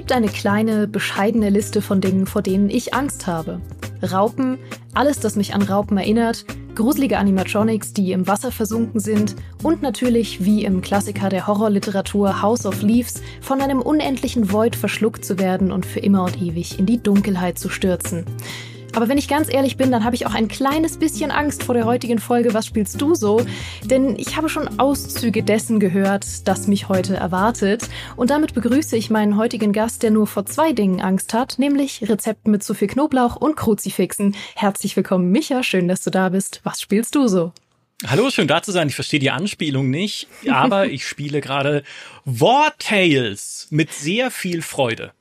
gibt eine kleine, bescheidene Liste von Dingen, vor denen ich Angst habe. Raupen, alles, das mich an Raupen erinnert, gruselige Animatronics, die im Wasser versunken sind und natürlich, wie im Klassiker der Horrorliteratur House of Leaves, von einem unendlichen Void verschluckt zu werden und für immer und ewig in die Dunkelheit zu stürzen. Aber wenn ich ganz ehrlich bin, dann habe ich auch ein kleines bisschen Angst vor der heutigen Folge Was spielst du so? Denn ich habe schon Auszüge dessen gehört, das mich heute erwartet. Und damit begrüße ich meinen heutigen Gast, der nur vor zwei Dingen Angst hat, nämlich Rezepten mit zu viel Knoblauch und Kruzifixen. Herzlich willkommen, Micha. Schön, dass du da bist. Was spielst du so? Hallo, schön da zu sein. Ich verstehe die Anspielung nicht, aber ich spiele gerade War Tales mit sehr viel Freude.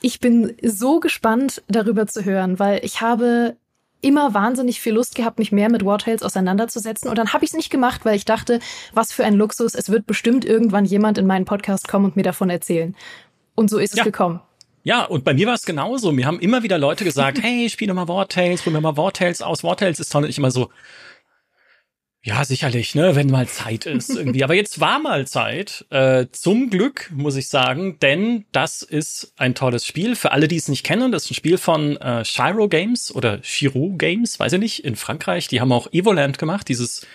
Ich bin so gespannt, darüber zu hören, weil ich habe immer wahnsinnig viel Lust gehabt, mich mehr mit War Tales auseinanderzusetzen. Und dann habe ich es nicht gemacht, weil ich dachte, was für ein Luxus, es wird bestimmt irgendwann jemand in meinen Podcast kommen und mir davon erzählen. Und so ist es ja. gekommen. Ja, und bei mir war es genauso. Mir haben immer wieder Leute gesagt, hey, spiel doch mal War Tales, probier mal War Tales aus. War Tales ist toll. Und ich immer so, ja, sicherlich, ne, wenn mal Zeit ist irgendwie. Aber jetzt war mal Zeit. Äh, zum Glück, muss ich sagen, denn das ist ein tolles Spiel. Für alle, die es nicht kennen, das ist ein Spiel von äh, Shiro Games oder Shiro Games, weiß ich nicht, in Frankreich. Die haben auch Evoland gemacht, dieses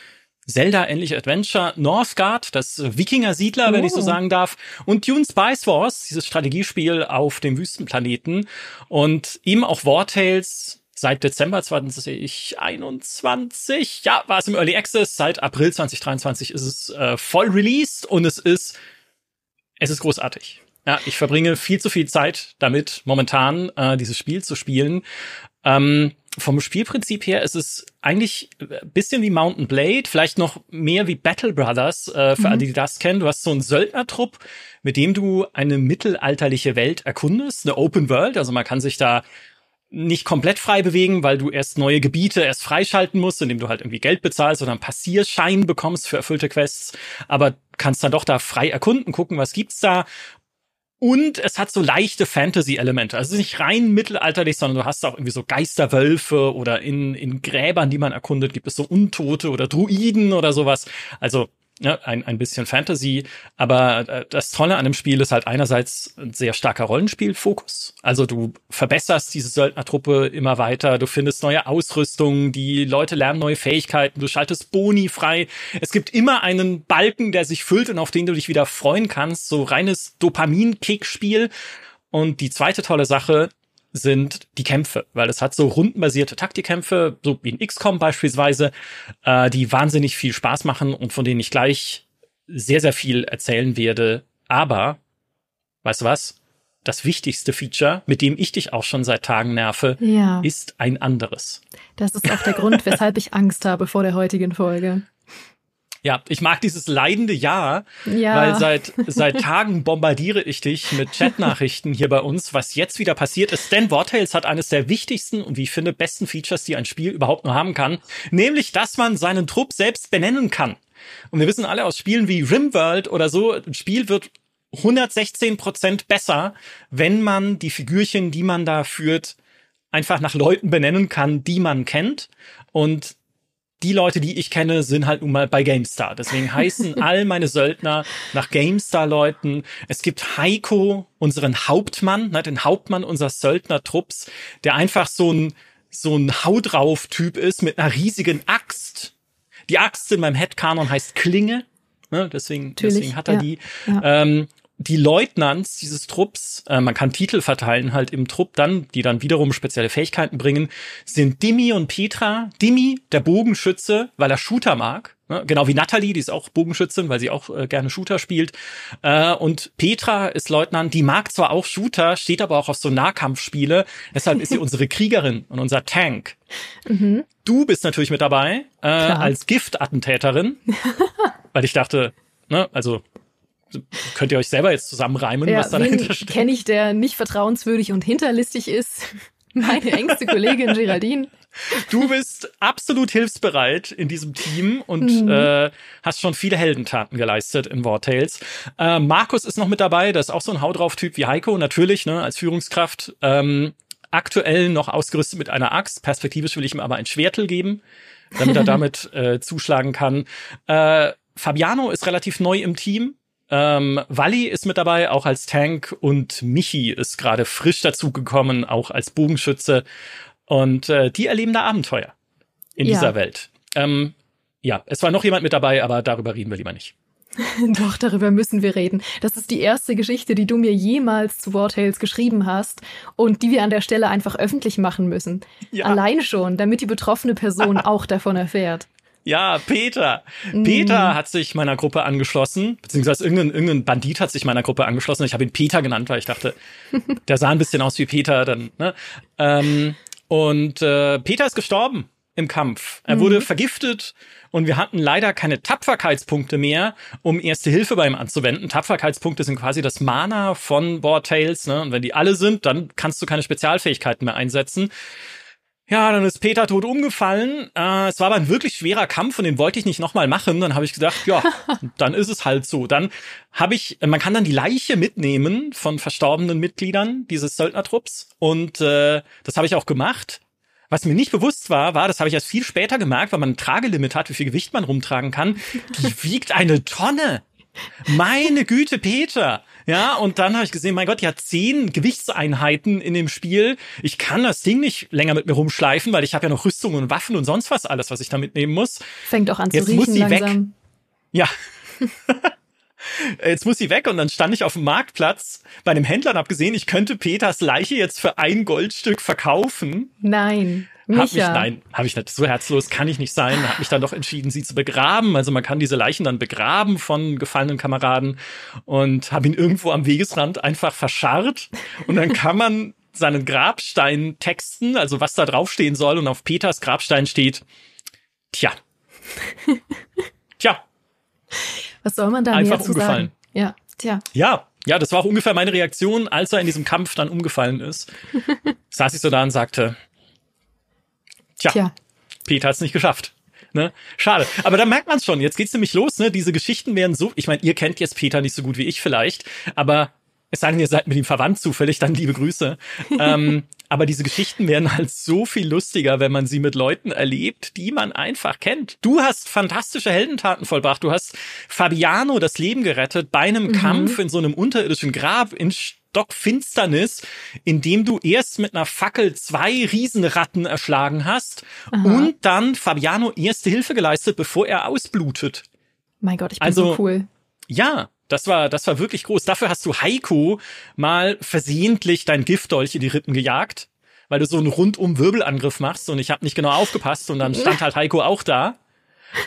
Zelda-ähnliche Adventure, Northgard, das Wikinger-Siedler, oh. wenn ich so oh. sagen darf, und Dune Spice Wars, dieses Strategiespiel auf dem Wüstenplaneten und eben auch War Tales, seit Dezember 2021, ja, war es im Early Access, seit April 2023 ist es äh, voll released und es ist, es ist großartig. Ja, ich verbringe viel zu viel Zeit damit, momentan äh, dieses Spiel zu spielen. Ähm, vom Spielprinzip her ist es eigentlich ein bisschen wie Mountain Blade, vielleicht noch mehr wie Battle Brothers, äh, für mhm. alle, die das kennen. Du hast so einen Söldnertrupp, mit dem du eine mittelalterliche Welt erkundest, eine Open World. Also man kann sich da nicht komplett frei bewegen, weil du erst neue Gebiete erst freischalten musst, indem du halt irgendwie Geld bezahlst oder einen Passierschein bekommst für erfüllte Quests, aber kannst dann doch da frei erkunden, gucken, was gibt's da. Und es hat so leichte Fantasy-Elemente. Also nicht rein mittelalterlich, sondern du hast auch irgendwie so Geisterwölfe oder in, in Gräbern, die man erkundet, gibt es so Untote oder Druiden oder sowas. Also ne, ein, ein bisschen Fantasy. Aber äh, das Tolle an dem Spiel ist halt einerseits ein sehr starker Rollenspielfokus. Also du verbesserst diese Söldnertruppe immer weiter, du findest neue Ausrüstung, die Leute lernen neue Fähigkeiten, du schaltest Boni frei. Es gibt immer einen Balken, der sich füllt und auf den du dich wieder freuen kannst. So reines Dopamin-Kick-Spiel. Und die zweite tolle Sache, sind die Kämpfe, weil es hat so rundenbasierte Taktikkämpfe, so wie in XCOM beispielsweise, äh, die wahnsinnig viel Spaß machen und von denen ich gleich sehr, sehr viel erzählen werde. Aber, weißt du was? Das wichtigste Feature, mit dem ich dich auch schon seit Tagen nerve, ja. ist ein anderes. Das ist auch der Grund, weshalb ich Angst habe vor der heutigen Folge. Ja, ich mag dieses leidende Ja, ja. weil seit, seit Tagen bombardiere ich dich mit Chatnachrichten hier bei uns, was jetzt wieder passiert ist. Denn Wartales hat eines der wichtigsten und wie ich finde besten Features, die ein Spiel überhaupt nur haben kann, nämlich, dass man seinen Trupp selbst benennen kann. Und wir wissen alle aus Spielen wie Rimworld oder so, ein Spiel wird 116 Prozent besser, wenn man die Figürchen, die man da führt, einfach nach Leuten benennen kann, die man kennt. Und die Leute, die ich kenne, sind halt nun mal bei GameStar. Deswegen heißen all meine Söldner nach GameStar-Leuten. Es gibt Heiko, unseren Hauptmann, ne, den Hauptmann unseres Söldnertrupps, der einfach so ein, so ein Hau drauf Typ ist mit einer riesigen Axt. Die Axt in meinem Headcanon heißt Klinge. Ne, deswegen, deswegen hat er ja, die. Ja. Ähm, die Leutnants dieses Trupps, äh, man kann Titel verteilen halt im Trupp dann, die dann wiederum spezielle Fähigkeiten bringen, sind Dimi und Petra. Dimi, der Bogenschütze, weil er Shooter mag. Ne? Genau wie Natalie, die ist auch Bogenschützin, weil sie auch äh, gerne Shooter spielt. Äh, und Petra ist Leutnant, die mag zwar auch Shooter, steht aber auch auf so Nahkampfspiele. Deshalb ist sie unsere Kriegerin und unser Tank. Mhm. Du bist natürlich mit dabei äh, als Giftattentäterin, weil ich dachte, ne, also könnt ihr euch selber jetzt zusammenreimen, ja, was da dahinter steht? Kenne ich, der nicht vertrauenswürdig und hinterlistig ist. Meine engste Kollegin Geraldine. Du bist absolut hilfsbereit in diesem Team und mhm. äh, hast schon viele Heldentaten geleistet in War Tales. Äh, Markus ist noch mit dabei, das ist auch so ein Hau drauf Typ wie Heiko, natürlich, ne, als Führungskraft. Ähm, aktuell noch ausgerüstet mit einer Axt. Perspektivisch will ich ihm aber ein Schwertel geben, damit er damit äh, zuschlagen kann. Äh, Fabiano ist relativ neu im Team. Ähm, Wally ist mit dabei, auch als Tank und Michi ist gerade frisch dazugekommen, auch als Bogenschütze. Und äh, die erleben da Abenteuer in ja. dieser Welt. Ähm, ja, es war noch jemand mit dabei, aber darüber reden wir lieber nicht. Doch, darüber müssen wir reden. Das ist die erste Geschichte, die du mir jemals zu War Tales geschrieben hast und die wir an der Stelle einfach öffentlich machen müssen. Ja. Allein schon, damit die betroffene Person auch davon erfährt. Ja, Peter. Mm. Peter hat sich meiner Gruppe angeschlossen, beziehungsweise irgendein, irgendein Bandit hat sich meiner Gruppe angeschlossen. Ich habe ihn Peter genannt, weil ich dachte, der sah ein bisschen aus wie Peter. Dann, ne? Ähm, und äh, Peter ist gestorben im Kampf. Er mhm. wurde vergiftet und wir hatten leider keine Tapferkeitspunkte mehr, um Erste Hilfe bei ihm anzuwenden. Tapferkeitspunkte sind quasi das Mana von Board Tales, ne? Und wenn die alle sind, dann kannst du keine Spezialfähigkeiten mehr einsetzen. Ja, dann ist Peter tot umgefallen. Äh, es war aber ein wirklich schwerer Kampf und den wollte ich nicht nochmal machen. Dann habe ich gedacht, ja, dann ist es halt so. Dann habe ich, man kann dann die Leiche mitnehmen von verstorbenen Mitgliedern dieses Söldnertrupps und äh, das habe ich auch gemacht. Was mir nicht bewusst war, war, das habe ich erst viel später gemerkt, weil man ein Tragelimit hat, wie viel Gewicht man rumtragen kann. Die wiegt eine Tonne. Meine Güte, Peter. Ja, und dann habe ich gesehen, mein Gott, die hat zehn Gewichtseinheiten in dem Spiel. Ich kann das Ding nicht länger mit mir rumschleifen, weil ich habe ja noch Rüstungen und Waffen und sonst was alles, was ich da mitnehmen muss. Fängt auch an Jetzt zu riechen muss sie langsam. weg. Ja. Jetzt muss sie weg und dann stand ich auf dem Marktplatz bei einem Händler und habe gesehen, ich könnte Peters Leiche jetzt für ein Goldstück verkaufen. Nein. Micha. Hab mich, nein, habe ich nicht. So herzlos kann ich nicht sein. Habe mich dann doch entschieden, sie zu begraben. Also man kann diese Leichen dann begraben von gefallenen Kameraden und habe ihn irgendwo am Wegesrand einfach verscharrt. Und dann kann man seinen Grabstein texten, also was da draufstehen soll. Und auf Peters Grabstein steht, tja, tja. Was soll man da einfach umgefallen. Sagen? Ja, tja. Ja, ja, das war auch ungefähr meine Reaktion, als er in diesem Kampf dann umgefallen ist. Saß ich so da und sagte, Tja, Tja. Peter hat's nicht geschafft. Ne? Schade. Aber da merkt man schon. Jetzt geht's nämlich los. Ne? Diese Geschichten werden so. Ich meine, ihr kennt jetzt Peter nicht so gut wie ich vielleicht, aber es sei denn, ihr seid mit ihm verwandt zufällig, dann liebe Grüße. ähm, aber diese Geschichten werden halt so viel lustiger, wenn man sie mit Leuten erlebt, die man einfach kennt. Du hast fantastische Heldentaten vollbracht. Du hast Fabiano das Leben gerettet bei einem mhm. Kampf in so einem unterirdischen Grab in Stockfinsternis, in dem du erst mit einer Fackel zwei Riesenratten erschlagen hast Aha. und dann Fabiano erste Hilfe geleistet, bevor er ausblutet. Mein Gott, ich bin also, so cool. Ja, das war, das war wirklich groß. Dafür hast du Heiko mal versehentlich dein Giftdolch in die Rippen gejagt, weil du so einen rundum Wirbelangriff machst und ich habe nicht genau aufgepasst und dann stand halt Heiko auch da.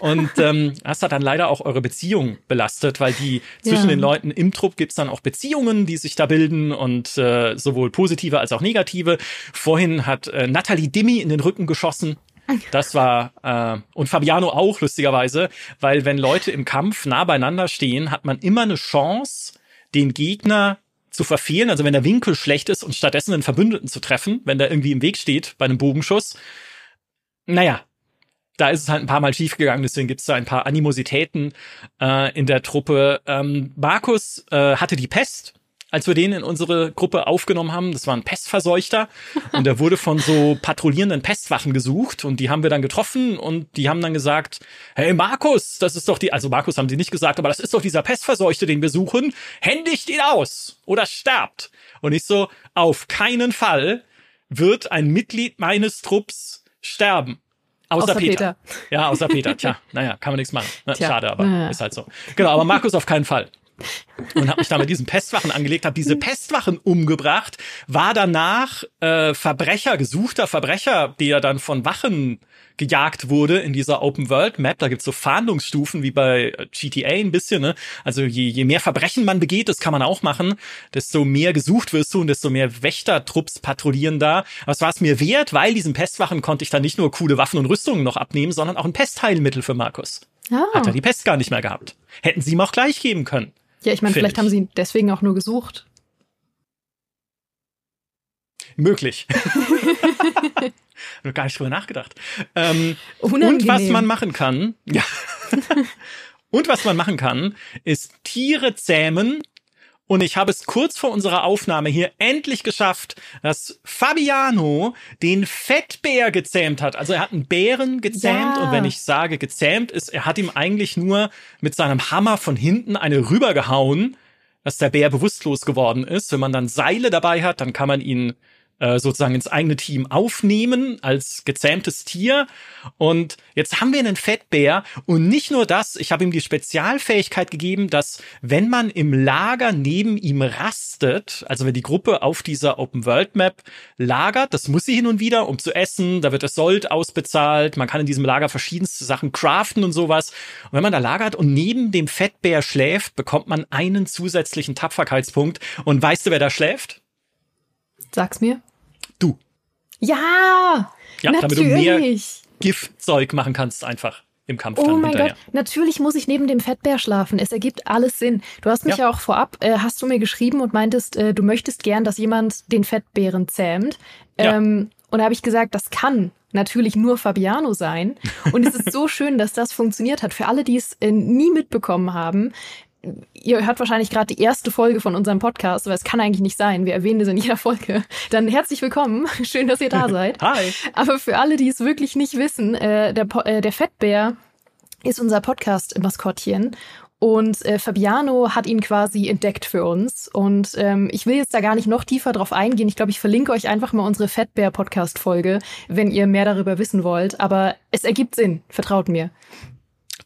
Und ähm, das hat dann leider auch eure Beziehung belastet, weil die zwischen ja. den Leuten im Trupp gibt's dann auch Beziehungen, die sich da bilden und äh, sowohl positive als auch negative. Vorhin hat äh, Nathalie Dimmi in den Rücken geschossen. Das war äh, und Fabiano auch lustigerweise, weil wenn Leute im Kampf nah beieinander stehen, hat man immer eine Chance, den Gegner zu verfehlen, also wenn der Winkel schlecht ist und stattdessen einen Verbündeten zu treffen, wenn der irgendwie im Weg steht bei einem Bogenschuss. Naja, da ist es halt ein paar Mal schiefgegangen, deswegen gibt's da ein paar Animositäten äh, in der Truppe. Ähm, Markus äh, hatte die Pest, als wir den in unsere Gruppe aufgenommen haben. Das war ein Pestverseuchter und der wurde von so patrouillierenden Pestwachen gesucht und die haben wir dann getroffen und die haben dann gesagt, hey Markus, das ist doch die, also Markus haben die nicht gesagt, aber das ist doch dieser Pestverseuchte, den wir suchen, händigt ihn aus oder sterbt. Und ich so, auf keinen Fall wird ein Mitglied meines Trupps sterben. Außer, außer Peter. Peter. Ja, außer Peter. Tja, naja, kann man nichts machen. Ne? Schade, aber naja. ist halt so. Genau, aber Markus auf keinen Fall. Und habe mich da mit diesen Pestwachen angelegt, habe diese Pestwachen umgebracht, war danach äh, Verbrecher, gesuchter Verbrecher, der dann von Wachen gejagt wurde in dieser Open World Map. Da gibt's so Fahndungsstufen wie bei GTA ein bisschen. Ne? Also je, je mehr Verbrechen man begeht, das kann man auch machen, desto mehr gesucht wirst du und desto mehr Wächtertrupps patrouillieren da. Aber es war es mir wert, weil diesen Pestwachen konnte ich dann nicht nur coole Waffen und Rüstungen noch abnehmen, sondern auch ein Pestheilmittel für Markus. Oh. Hat er die Pest gar nicht mehr gehabt. Hätten sie ihm auch gleich geben können. Ja, ich meine, vielleicht ich. haben sie ihn deswegen auch nur gesucht. Möglich. Nur gar nicht drüber nachgedacht. Ähm, und was man machen kann, ja. und was man machen kann, ist Tiere zähmen Und ich habe es kurz vor unserer Aufnahme hier endlich geschafft, dass Fabiano den Fettbär gezähmt hat. Also er hat einen Bären gezähmt ja. und wenn ich sage gezähmt ist, er hat ihm eigentlich nur mit seinem Hammer von hinten eine rübergehauen, dass der Bär bewusstlos geworden ist. Wenn man dann Seile dabei hat, dann kann man ihn äh, sozusagen ins eigene Team aufnehmen als gezähmtes Tier. Und jetzt haben wir einen Fettbär und nicht nur das, ich habe ihm die Spezialfähigkeit gegeben, dass wenn man im Lager neben ihm rastet, also wenn die Gruppe auf dieser Open World Map lagert, das muss sie hin und wieder, um zu essen, da wird das Sold ausbezahlt, man kann in diesem Lager verschiedenste Sachen craften und sowas. Und wenn man da lagert und neben dem Fettbär schläft, bekommt man einen zusätzlichen Tapferkeitspunkt. Und weißt du, wer da schläft? Sag's mir. Ja, ja natürlich. damit du mehr Giftzeug machen kannst einfach im Kampf. Oh mein hinterher. Gott, natürlich muss ich neben dem Fettbär schlafen. Es ergibt alles Sinn. Du hast mich ja, ja auch vorab, äh, hast du mir geschrieben und meintest, äh, du möchtest gern, dass jemand den Fettbären zähmt. Ähm, ja. Und da habe ich gesagt, das kann natürlich nur Fabiano sein. Und es ist so schön, dass das funktioniert hat. Für alle, die es äh, nie mitbekommen haben, ihr hört wahrscheinlich gerade die erste Folge von unserem Podcast, aber es kann eigentlich nicht sein. Wir erwähnen das in jeder Folge. Dann herzlich willkommen. Schön, dass ihr da seid. Hi. Aber für alle, die es wirklich nicht wissen, äh, der, äh, der Fettbär ist unser Podcast-Maskottchen. Und äh, Fabiano hat ihn quasi entdeckt für uns. Und ähm, ich will jetzt da gar nicht noch tiefer drauf eingehen. Ich glaube, ich verlinke euch einfach mal unsere Fettbär-Podcast-Folge, wenn ihr mehr darüber wissen wollt. Aber es ergibt Sinn, vertraut mir.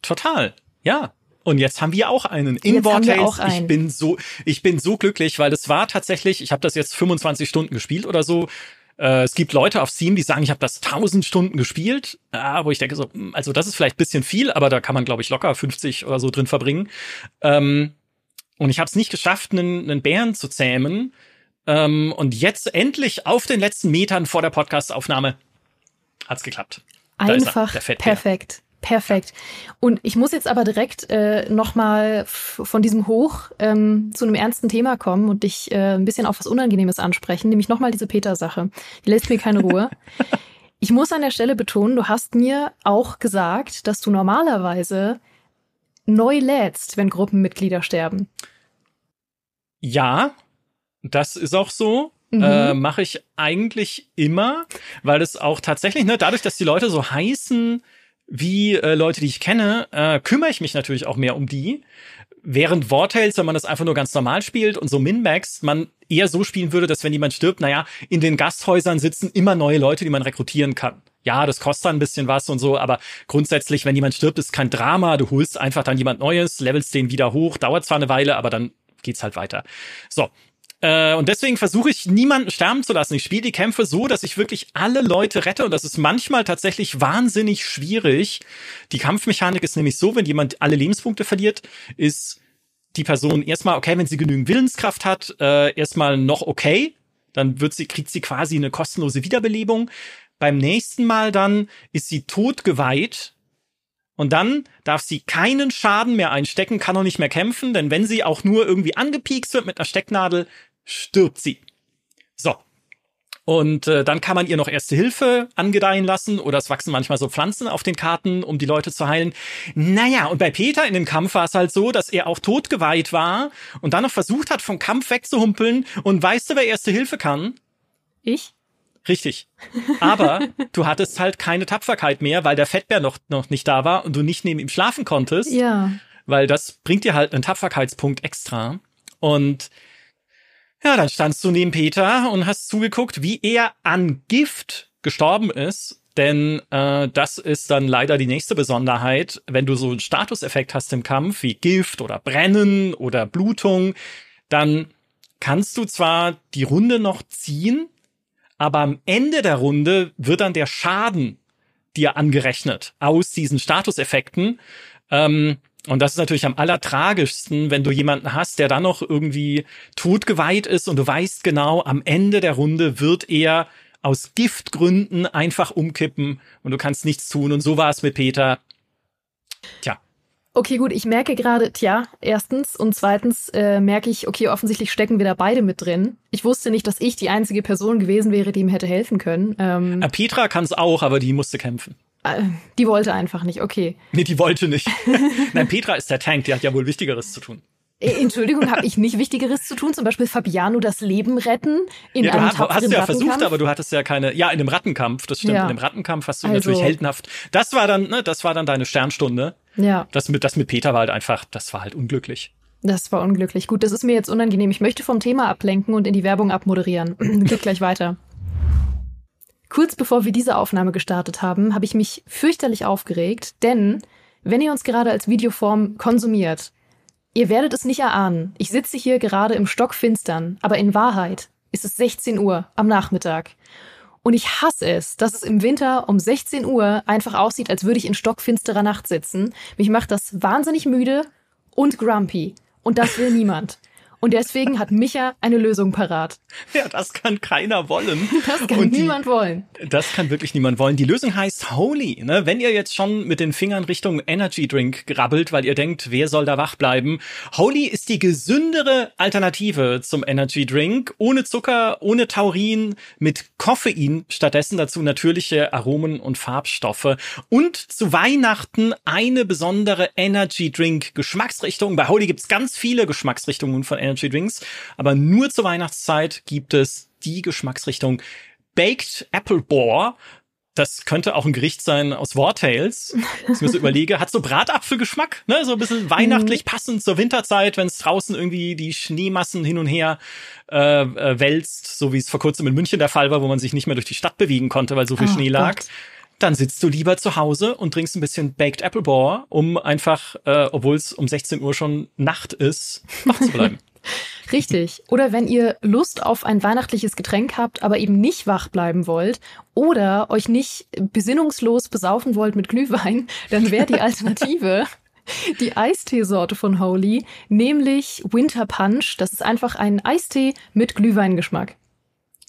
Total. Ja, und jetzt haben wir auch einen in Vortales. Ich bin so, ich bin so glücklich, weil das war tatsächlich, ich habe das jetzt 25 Stunden gespielt oder so. Äh, es gibt Leute auf Steam, die sagen, ich habe das 1000 Stunden gespielt, äh, wo ich denke so, hm, also das ist vielleicht bisschen viel, aber da kann man glaube ich locker 50 oder so drin verbringen. Ähm, und ich habe es nicht geschafft, einen, einen Bären zu zähmen. Ähm, und jetzt endlich auf den letzten Metern vor der Podcastaufnahme hat's geklappt. Einfach perfekt. Perfekt. Und ich muss jetzt aber direkt äh, nochmal von diesem Hoch ähm, zu einem ernsten Thema kommen und dich äh, ein bisschen auf was Unangenehmes ansprechen, nämlich nochmal diese Peter-Sache. Die lässt mir keine Ruhe. ich muss an der Stelle betonen, du hast mir auch gesagt, dass du normalerweise neu lädst, wenn Gruppenmitglieder sterben. Ja, das ist auch so. Mhm. Äh, Mache ich eigentlich immer, weil es auch tatsächlich, ne, dadurch, dass die Leute so heißen, wie äh, Leute, die ich kenne, äh, kümmere ich mich natürlich auch mehr um die. Während Vortales, wenn man das einfach nur ganz normal spielt und so Min-Max, man eher so spielen würde, dass wenn jemand stirbt, naja, in den Gasthäusern sitzen immer neue Leute, die man rekrutieren kann. Ja, das kostet dann ein bisschen was und so, aber grundsätzlich, wenn jemand stirbt, ist kein Drama. Du holst einfach dann jemand Neues, levelst den wieder hoch, dauert zwar eine Weile, aber dann geht's halt weiter. So, äh, und deswegen versuche ich niemanden sterben zu lassen. Ich spiele die Kämpfe so, dass ich wirklich alle Leute rette und das ist manchmal tatsächlich wahnsinnig schwierig. Die Kampfmechanik ist nämlich so, wenn jemand alle Lebenspunkte verliert, ist die Person erstmal okay, wenn sie genügend Willenskraft hat, äh, erstmal noch okay. Dann wird sie, kriegt sie quasi eine kostenlose Wiederbelebung. Beim nächsten Mal dann ist sie totgeweiht, und dann darf sie keinen Schaden mehr einstecken, kann auch nicht mehr kämpfen, denn wenn sie auch nur irgendwie angepiekst wird mit einer Stecknadel, stirbt sie. So. Und äh, dann kann man ihr noch erste Hilfe angedeihen lassen oder es wachsen manchmal so Pflanzen auf den Karten, um die Leute zu heilen. Naja, und bei Peter in dem Kampf war es halt so, dass er auch totgeweiht war und dann noch versucht hat, vom Kampf wegzuhumpeln. Und weißt du, wer erste Hilfe kann? Ich? Richtig. Aber du hattest halt keine Tapferkeit mehr, weil der Fettbär noch, noch nicht da war und du nicht neben ihm schlafen konntest. Ja. Weil das bringt dir halt einen Tapferkeitspunkt extra. Und ja, dann standst du neben Peter und hast zugeguckt, wie er an Gift gestorben ist. Denn äh, das ist dann leider die nächste Besonderheit. Wenn du so einen Statuseffekt hast im Kampf, wie Gift oder Brennen oder Blutung, dann kannst du zwar die Runde noch ziehen, aber am Ende der Runde wird dann der Schaden dir angerechnet aus diesen Statuseffekten. Ähm, und das ist natürlich am allertragischsten, wenn du jemanden hast, der dann noch irgendwie totgeweiht ist und du weißt genau, am Ende der Runde wird er aus Giftgründen einfach umkippen und du kannst nichts tun. Und so war es mit Peter. Tja. Okay, gut, ich merke gerade, tja, erstens und zweitens äh, merke ich, okay, offensichtlich stecken wir da beide mit drin. Ich wusste nicht, dass ich die einzige Person gewesen wäre, die ihm hätte helfen können. Ähm, äh, Petra kann es auch, aber die musste kämpfen. Äh, die wollte einfach nicht, okay. Nee, die wollte nicht. Nein, Petra ist der Tank, die hat ja wohl Wichtigeres zu tun. Äh, Entschuldigung, habe ich nicht Wichtigeres zu tun? Zum Beispiel Fabiano das Leben retten in ja, einem du hast, hast du ja versucht, aber du hattest ja keine. Ja, in dem Rattenkampf, das stimmt. Ja. In dem Rattenkampf hast du Also- natürlich heldenhaft. Das war dann, ne, das war dann deine Sternstunde. Ja, Das mit, das mit Peter war halt einfach, das war halt unglücklich. das war unglücklich. Gut, das ist mir jetzt unangenehm. Ich möchte vom Thema ablenken und in die Werbung abmoderieren. Geht gleich weiter. Kurz bevor wir diese Aufnahme gestartet haben, habe ich mich fürchterlich aufgeregt, denn wenn ihr uns gerade als Videoform konsumiert, ihr werdet es nicht erahnen. Ich sitze hier gerade im Stockfinstern, aber in Wahrheit ist es 16 Uhr am Nachmittag. Und ich hasse es, dass es im Winter um 16 Uhr einfach aussieht, als würde ich in stockfinsterer Nacht sitzen. Mich macht das wahnsinnig müde und grumpy. Und das will niemand. Und deswegen hat Micha eine Lösung parat. Ja, das kann keiner wollen. Das kann die- niemand wollen. Das kann wirklich niemand wollen. Die Lösung heißt Holy. Ne? Wenn ihr jetzt schon mit den Fingern Richtung Energy Drink grabbelt, weil ihr denkt, wer soll da wach bleiben? Holy ist die gesündere Alternative zum Energy Drink. Ohne Zucker, ohne Taurin, mit Koffein. Stattdessen dazu natürliche Aromen und Farbstoffe. Und zu Weihnachten eine besondere Energy Drink Geschmacksrichtung. Bei Holy gibt's ganz viele Geschmacksrichtungen von Energy Drinks. Aber nur zur Weihnachtszeit gibt es die Geschmacksrichtung Baked Apple Boar. Das könnte auch ein Gericht sein aus War Tales. Ich mir so überlege, hat so Bratapfelgeschmack, ne? So ein bisschen weihnachtlich passend zur Winterzeit, wenn es draußen irgendwie die Schneemassen hin und her äh, äh, wälzt, so wie es vor kurzem in München der Fall war, wo man sich nicht mehr durch die Stadt bewegen konnte, weil so viel Oh Schnee lag. Gott. Dann sitzt du lieber zu Hause und trinkst ein bisschen Baked Apple Boar, um einfach, äh, obwohl es um 16 Uhr schon Nacht ist, wach zu bleiben. Richtig. Oder wenn ihr Lust auf ein weihnachtliches Getränk habt, aber eben nicht wach bleiben wollt oder euch nicht besinnungslos besaufen wollt mit Glühwein, dann wäre die Alternative die Eisteesorte von Holy, nämlich Winter Punch. Das ist einfach ein Eistee mit Glühweingeschmack.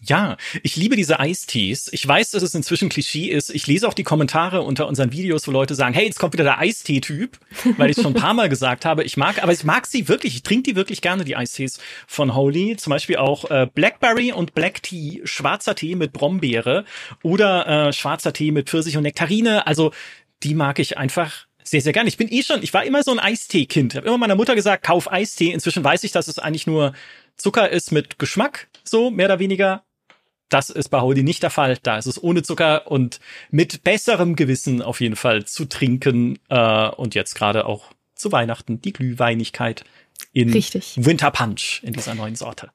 Ja, ich liebe diese Eistees. Ich weiß, dass es inzwischen Klischee ist. Ich lese auch die Kommentare unter unseren Videos, wo Leute sagen, hey, jetzt kommt wieder der Eistee-Typ, weil ich es schon ein paar Mal gesagt habe. Ich mag, aber ich mag sie wirklich. Ich trinke die wirklich gerne, die Eistees von Holy. Zum Beispiel auch äh, Blackberry und Black Tea, schwarzer Tee mit Brombeere oder äh, schwarzer Tee mit Pfirsich und Nektarine. Also die mag ich einfach sehr, sehr gerne. Ich bin eh schon, ich war immer so ein Eistee-Kind. Ich habe immer meiner Mutter gesagt, kauf Eistee. Inzwischen weiß ich, dass es eigentlich nur Zucker ist mit Geschmack, so mehr oder weniger. Das ist bei Holy nicht der Fall. Da ist es ohne Zucker und mit besserem Gewissen auf jeden Fall zu trinken. Äh, und jetzt gerade auch zu Weihnachten die Glühweinigkeit in Richtig. Winter Punch in dieser neuen Sorte.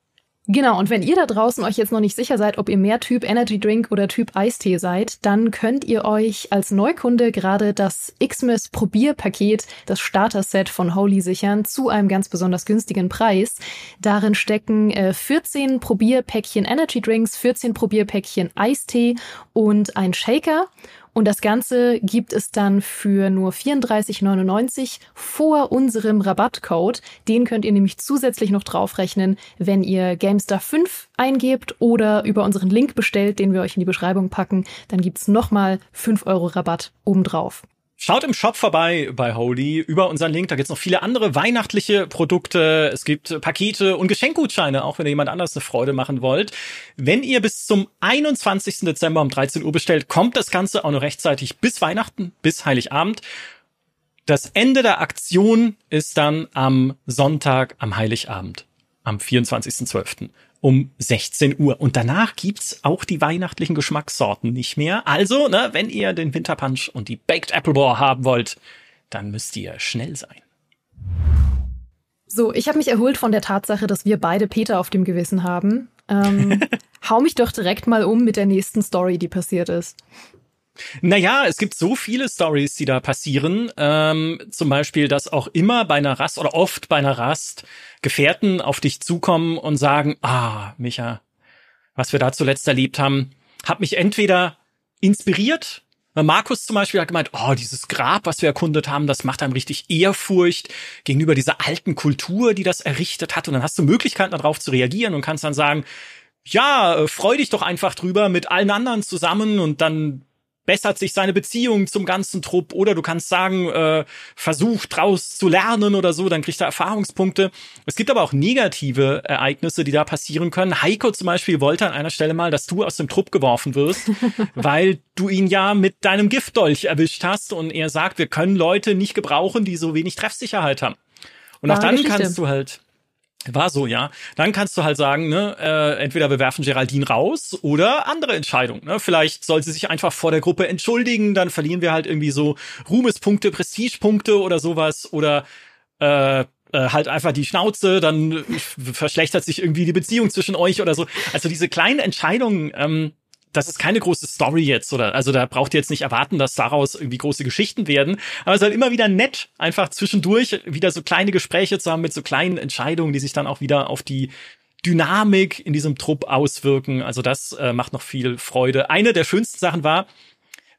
Genau, und wenn ihr da draußen euch jetzt noch nicht sicher seid, ob ihr mehr Typ Energy Drink oder Typ Eistee seid, dann könnt ihr euch als Neukunde gerade das Xmas Probierpaket, das Starter-Set von Holy sichern, zu einem ganz besonders günstigen Preis. Darin stecken äh, 14 Probierpäckchen Energy Drinks, 14 Probierpäckchen Eistee und ein Shaker. Und das Ganze gibt es dann für nur 34,99 vor unserem Rabattcode. Den könnt ihr nämlich zusätzlich noch draufrechnen, wenn ihr GameStar 5 eingebt oder über unseren Link bestellt, den wir euch in die Beschreibung packen. Dann gibt's nochmal 5 Euro Rabatt obendrauf. Schaut im Shop vorbei bei Holy über unseren Link. Da gibt's noch viele andere weihnachtliche Produkte. Es gibt Pakete und Geschenkgutscheine, auch wenn ihr jemand anders eine Freude machen wollt. Wenn ihr bis zum 21. Dezember um 13 Uhr bestellt, kommt das Ganze auch noch rechtzeitig bis Weihnachten, bis Heiligabend. Das Ende der Aktion ist dann am Sonntag, am Heiligabend, am 24.12. um 16 Uhr. Und danach gibt's auch die weihnachtlichen Geschmackssorten nicht mehr. Also, ne, wenn ihr den Winterpunch und die Baked Apple Boar haben wollt, dann müsst ihr schnell sein. So, ich habe mich erholt von der Tatsache, dass wir beide Peter auf dem Gewissen haben. Ähm, hau mich doch direkt mal um mit der nächsten Story, die passiert ist. Naja, es gibt so viele Stories, die da passieren. Ähm, zum Beispiel, dass auch immer bei einer Rast oder oft bei einer Rast Gefährten auf dich zukommen und sagen, ah, Micha, was wir da zuletzt erlebt haben, hat mich entweder inspiriert. Markus zum Beispiel hat gemeint, oh, dieses Grab, was wir erkundet haben, das macht einem richtig Ehrfurcht gegenüber dieser alten Kultur, die das errichtet hat. Und dann hast du Möglichkeiten, darauf zu reagieren und kannst dann sagen, ja, äh, freu dich doch einfach drüber mit allen anderen zusammen und dann bessert sich seine Beziehung zum ganzen Trupp oder du kannst sagen, äh, versuch draus zu lernen oder so, dann kriegt er Erfahrungspunkte. Es gibt aber auch negative Ereignisse, die da passieren können. Heiko zum Beispiel wollte an einer Stelle mal, dass du aus dem Trupp geworfen wirst, weil du ihn ja mit deinem Giftdolch erwischt hast und er sagt, wir können Leute nicht gebrauchen, die so wenig Treffsicherheit haben. Und auch dann Geschichte. kannst du halt, war so, ja. Dann kannst du halt sagen, ne, äh, entweder wir werfen Geraldine raus oder andere Entscheidung. Ne? Vielleicht soll sie sich einfach vor der Gruppe entschuldigen, dann verlieren wir halt irgendwie so Ruhmespunkte, Prestigepunkte oder sowas. Oder äh, äh, halt einfach die Schnauze, dann verschlechtert sich irgendwie die Beziehung zwischen euch oder so. Also diese kleinen Entscheidungen, ähm, das ist keine große Story jetzt oder also da braucht ihr jetzt nicht erwarten, dass daraus irgendwie große Geschichten werden, aber es ist halt immer wieder nett, einfach zwischendurch wieder so kleine Gespräche zu haben mit so kleinen Entscheidungen, die sich dann auch wieder auf die Dynamik in diesem Trupp auswirken. Also das äh, macht noch viel Freude. Eine der schönsten Sachen war,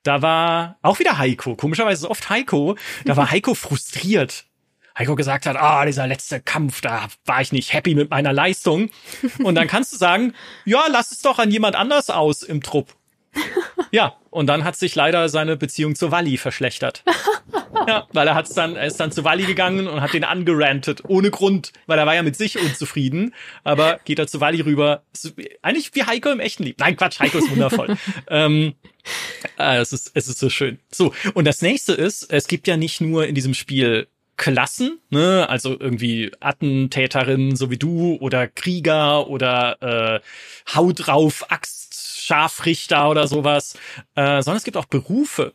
da war auch wieder Heiko, komischerweise oft Heiko, da war Heiko frustriert Heiko gesagt hat, ah, dieser letzte Kampf, da war ich nicht happy mit meiner Leistung. Und dann kannst du sagen, ja, lass es doch an jemand anders aus im Trupp. Ja, und dann hat sich leider seine Beziehung zu Wally verschlechtert. Ja, weil er hat's dann, er ist dann zu Wally gegangen und hat den angerantet, ohne Grund, weil er war ja mit sich unzufrieden. Aber geht er zu Wally rüber, eigentlich wie Heiko im echten Lieb. Nein, Quatsch, Heiko ist wundervoll. ähm, äh, es ist, es ist so schön. So, und das nächste ist, es gibt ja nicht nur in diesem Spiel Klassen, ne, also irgendwie Attentäterin, so wie du, oder Krieger oder äh, Haut drauf, Axt, Scharfrichter oder sowas, äh, sondern es gibt auch Berufe.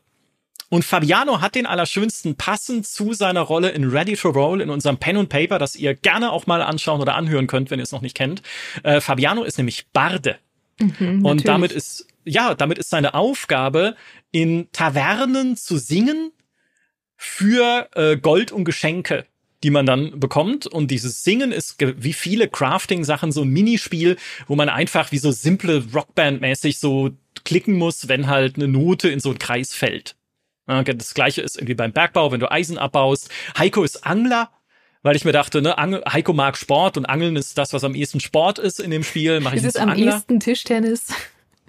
Und Fabiano hat den allerschönsten passend zu seiner Rolle in Ready to Roll in unserem Pen and Paper, das ihr gerne auch mal anschauen oder anhören könnt, wenn ihr es noch nicht kennt. Äh, Fabiano ist nämlich Barde. Mhm, und damit ist, ja, damit ist seine Aufgabe, in Tavernen zu singen für äh, Gold und Geschenke die man dann bekommt. Und dieses Singen ist wie viele Crafting-Sachen so ein Minispiel, wo man einfach wie so simple Rockband-mäßig so klicken muss, wenn halt eine Note in so einen Kreis fällt. Das gleiche ist irgendwie beim Bergbau, wenn du Eisen abbaust. Heiko ist Angler, weil ich mir dachte, ne, Angel, Heiko mag Sport und Angeln ist das, was am ehesten Sport ist in dem Spiel. Mach ich ist es am Angler. ehesten Tischtennis?